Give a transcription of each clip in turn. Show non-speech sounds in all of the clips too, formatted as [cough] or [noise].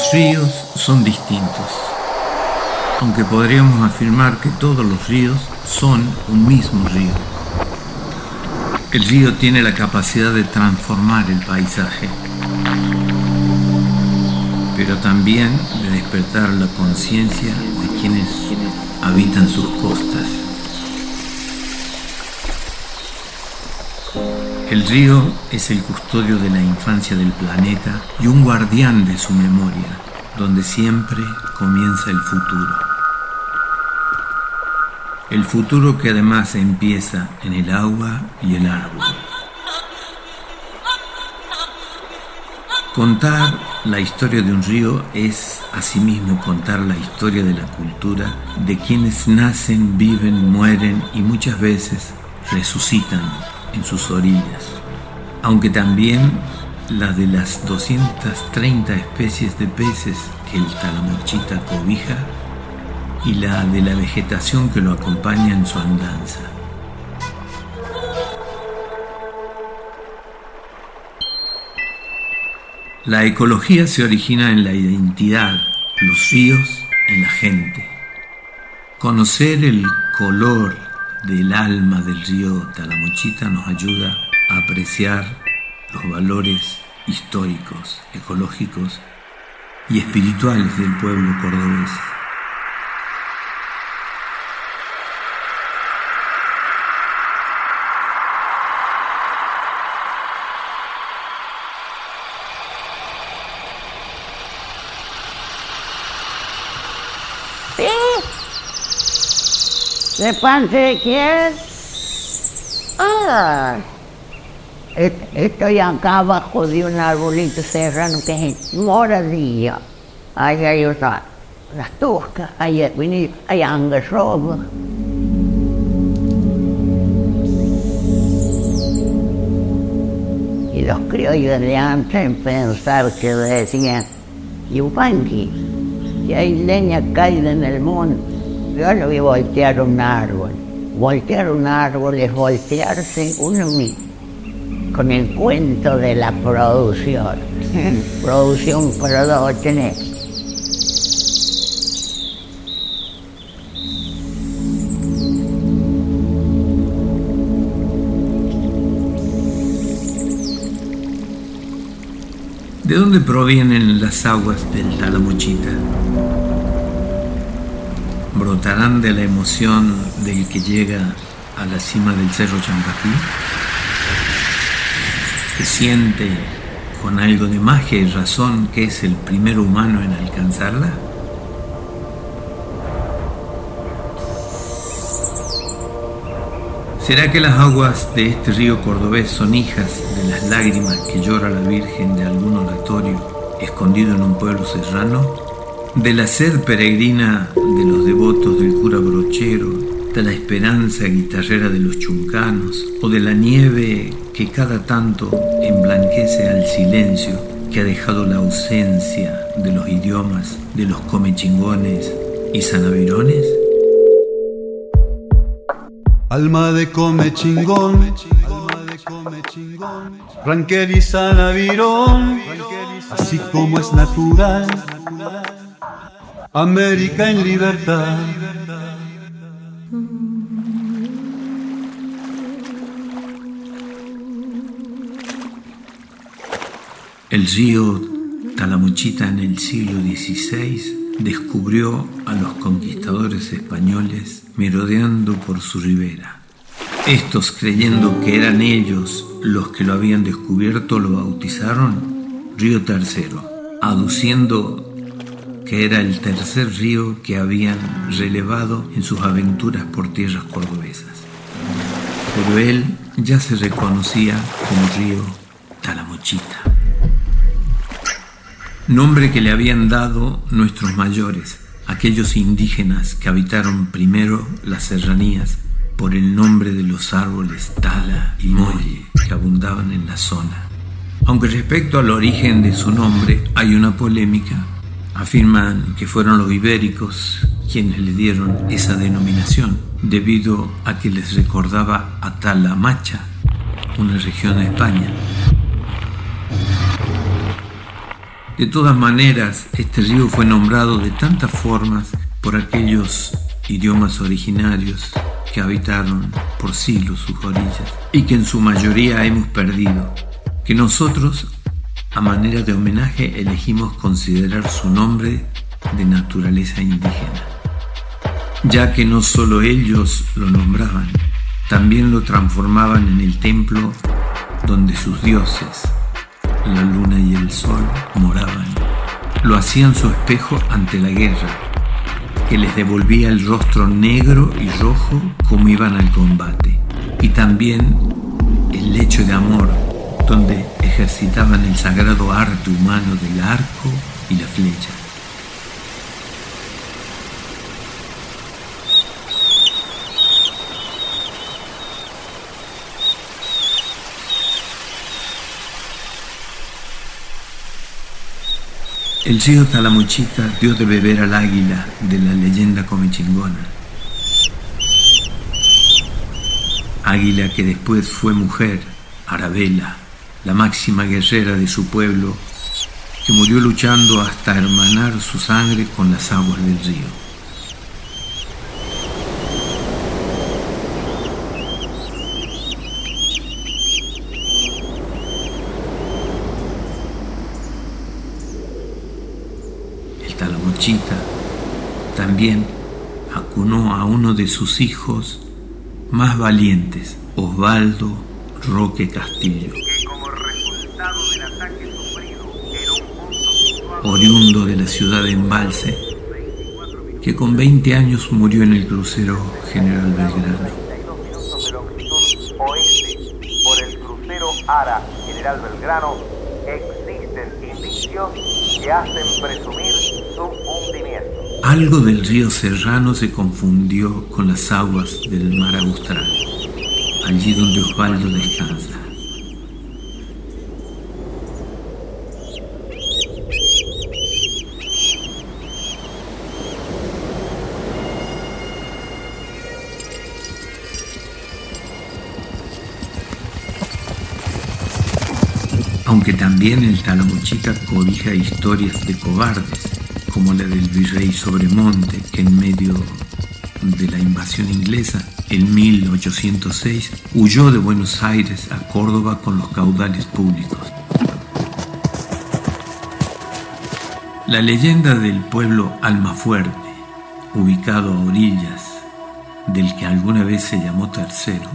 Los ríos son distintos, aunque podríamos afirmar que todos los ríos son un mismo río. El río tiene la capacidad de transformar el paisaje, pero también de despertar la conciencia de quienes habitan sus costas. El río es el custodio de la infancia del planeta y un guardián de su memoria, donde siempre comienza el futuro. El futuro que además empieza en el agua y el árbol. Contar la historia de un río es asimismo contar la historia de la cultura de quienes nacen, viven, mueren y muchas veces resucitan en sus orillas, aunque también la de las 230 especies de peces que el talamochita cobija y la de la vegetación que lo acompaña en su andanza. La ecología se origina en la identidad, los ríos en la gente. Conocer el color del alma del río Talamochita nos ayuda a apreciar los valores históricos, ecológicos y espirituales del pueblo cordobés. ¿De parte de quién? Ah, estoy acá abajo de un arbolito serrano que es moradilla. Ahí hay otra, las toscas, ahí hay, hay angarroba. Y los criollos de antes pensaban que decían, Yupanqui, que hay leña caída en el monte yo no vi voltear un árbol. Voltear un árbol es voltearse uno mismo, con el cuento de la producción. [laughs] producción para tener. ¿De dónde provienen las aguas del Talamochita? Brotarán de la emoción del que llega a la cima del Cerro Champatí, que siente con algo de magia y razón que es el primer humano en alcanzarla? ¿Será que las aguas de este río cordobés son hijas de las lágrimas que llora la Virgen de algún oratorio escondido en un pueblo serrano? De la sed peregrina de los devotos del cura brochero, de la esperanza guitarrera de los chuncanos, o de la nieve que cada tanto emblanquece al silencio que ha dejado la ausencia de los idiomas de los comechingones y sanavirones? Alma de come chingón, ranquer y sanavirón, así como es natural América en libertad. El río Talamuchita en el siglo XVI descubrió a los conquistadores españoles merodeando por su ribera. Estos, creyendo que eran ellos los que lo habían descubierto, lo bautizaron Río Tercero, aduciendo que era el tercer río que habían relevado en sus aventuras por tierras cordobesas. Pero él ya se reconocía como río Talamochita, nombre que le habían dado nuestros mayores, aquellos indígenas que habitaron primero las serranías por el nombre de los árboles tala y molle que abundaban en la zona. Aunque respecto al origen de su nombre hay una polémica, Afirman que fueron los ibéricos quienes le dieron esa denominación, debido a que les recordaba a Talamacha, una región de España. De todas maneras, este río fue nombrado de tantas formas por aquellos idiomas originarios que habitaron por siglos sus orillas y que en su mayoría hemos perdido, que nosotros, a manera de homenaje, elegimos considerar su nombre de naturaleza indígena, ya que no solo ellos lo nombraban, también lo transformaban en el templo donde sus dioses, la luna y el sol, moraban. Lo hacían su espejo ante la guerra, que les devolvía el rostro negro y rojo como iban al combate. Y también el lecho de amor, donde ejercitaban el sagrado arte humano del arco y la flecha. El río Talamuchita dio de beber al águila de la leyenda comechingona. Águila que después fue mujer, Arabela, la máxima guerrera de su pueblo, que murió luchando hasta hermanar su sangre con las aguas del río. también acunó a uno de sus hijos más valientes, Osvaldo Roque Castillo, oriundo de la ciudad de Embalse, que con 20 años murió en el crucero General Belgrano. Algo del río Serrano se confundió con las aguas del mar Austral, allí donde Osvaldo descansa. Aunque también el Talamochica cobija historias de cobardes, como la del virrey Sobremonte, que en medio de la invasión inglesa, en 1806, huyó de Buenos Aires a Córdoba con los caudales públicos. La leyenda del pueblo Almafuerte, ubicado a orillas del que alguna vez se llamó Tercero,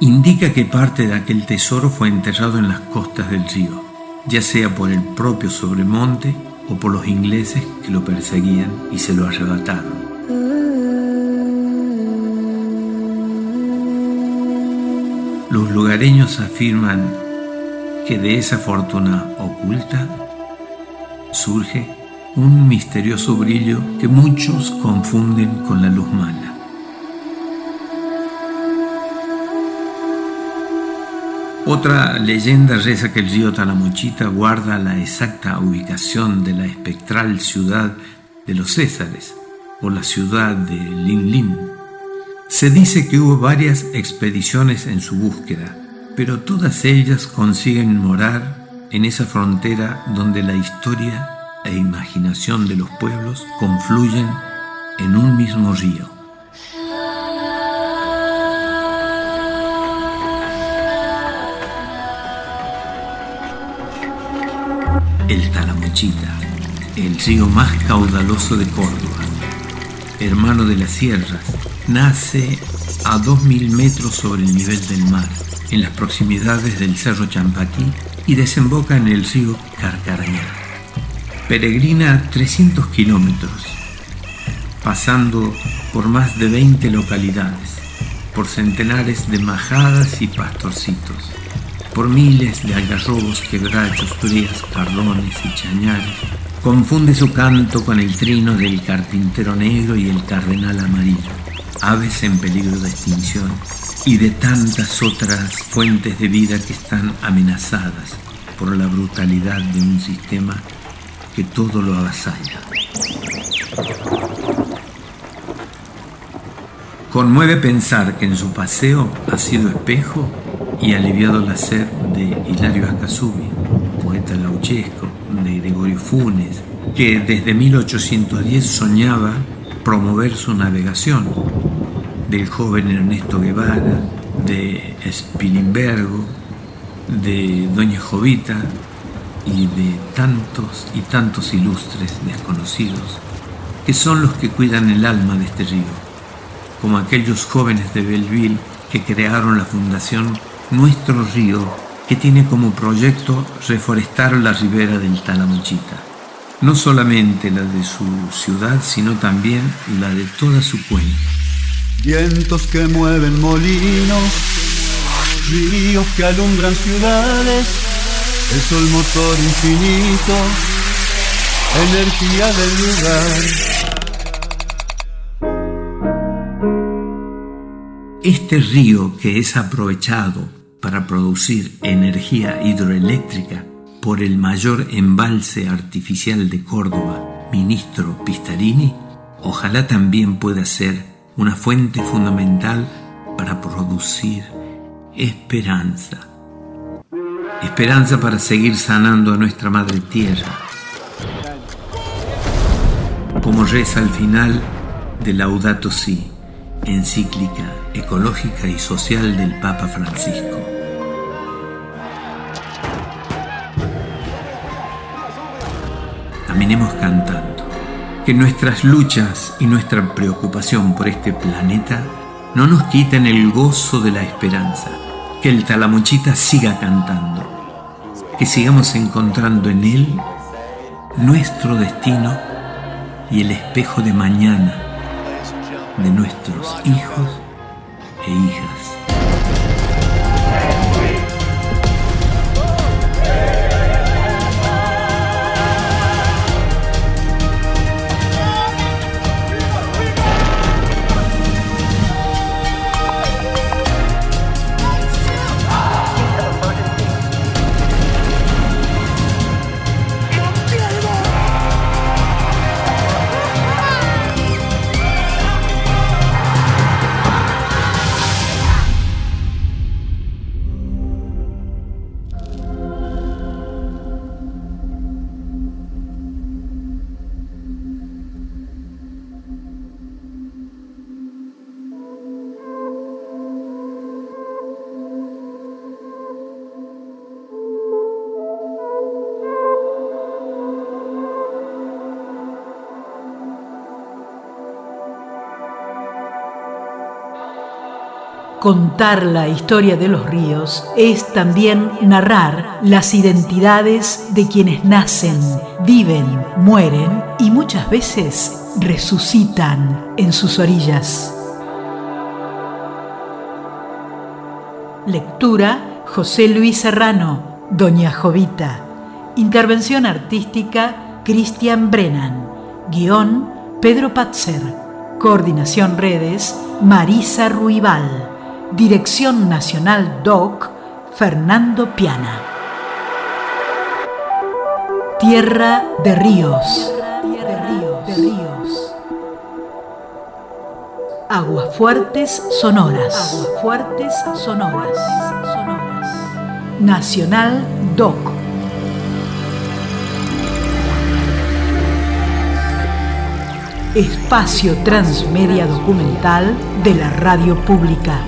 indica que parte de aquel tesoro fue enterrado en las costas del río, ya sea por el propio Sobremonte o por los ingleses que lo perseguían y se lo arrebataron. Los lugareños afirman que de esa fortuna oculta surge un misterioso brillo que muchos confunden con la luz mala. Otra leyenda reza que el río Talamuchita guarda la exacta ubicación de la espectral ciudad de los Césares o la ciudad de Linlin. Se dice que hubo varias expediciones en su búsqueda, pero todas ellas consiguen morar en esa frontera donde la historia e imaginación de los pueblos confluyen en un mismo río. El Talamochita, el río más caudaloso de Córdoba, hermano de las sierras, nace a 2.000 metros sobre el nivel del mar, en las proximidades del Cerro Champaquí y desemboca en el río Carcarañá. Peregrina 300 kilómetros, pasando por más de 20 localidades, por centenares de majadas y pastorcitos por miles de algarrobos, quebrachos, frías, cardones y chañares. Confunde su canto con el trino del carpintero negro y el cardenal amarillo, aves en peligro de extinción, y de tantas otras fuentes de vida que están amenazadas por la brutalidad de un sistema que todo lo avasalla. Conmueve pensar que en su paseo ha sido espejo y aliviado la sed de Hilario Acasubi, poeta lauchesco, de Gregorio Funes, que desde 1810 soñaba promover su navegación, del joven Ernesto Guevara, de Spilimbergo, de Doña Jovita y de tantos y tantos ilustres desconocidos, que son los que cuidan el alma de este río, como aquellos jóvenes de Belleville que crearon la fundación Nuestro Río, que tiene como proyecto reforestar la ribera del Talamuchita, no solamente la de su ciudad, sino también la de toda su cuenca. Vientos que mueven molinos, ríos que alumbran ciudades, el sol motor infinito, energía del lugar. Este río que es aprovechado para producir energía hidroeléctrica por el mayor embalse artificial de Córdoba, ministro Pistarini, ojalá también pueda ser una fuente fundamental para producir esperanza. Esperanza para seguir sanando a nuestra madre tierra. Como reza al final de Laudato Si encíclica ecológica y social del Papa Francisco. Cantando. Que nuestras luchas y nuestra preocupación por este planeta no nos quiten el gozo de la esperanza. Que el talamuchita siga cantando. Que sigamos encontrando en él nuestro destino y el espejo de mañana de nuestros hijos e hijas. Contar la historia de los ríos es también narrar las identidades de quienes nacen, viven, mueren y muchas veces resucitan en sus orillas. Lectura José Luis Serrano, Doña Jovita. Intervención artística Cristian Brennan. Guión Pedro Patzer. Coordinación redes Marisa Ruibal. Dirección Nacional DOC, Fernando Piana. Tierra de ríos. Aguafuertes sonoras. Aguafuertes sonoras. Nacional DOC. Espacio Transmedia Documental de la Radio Pública.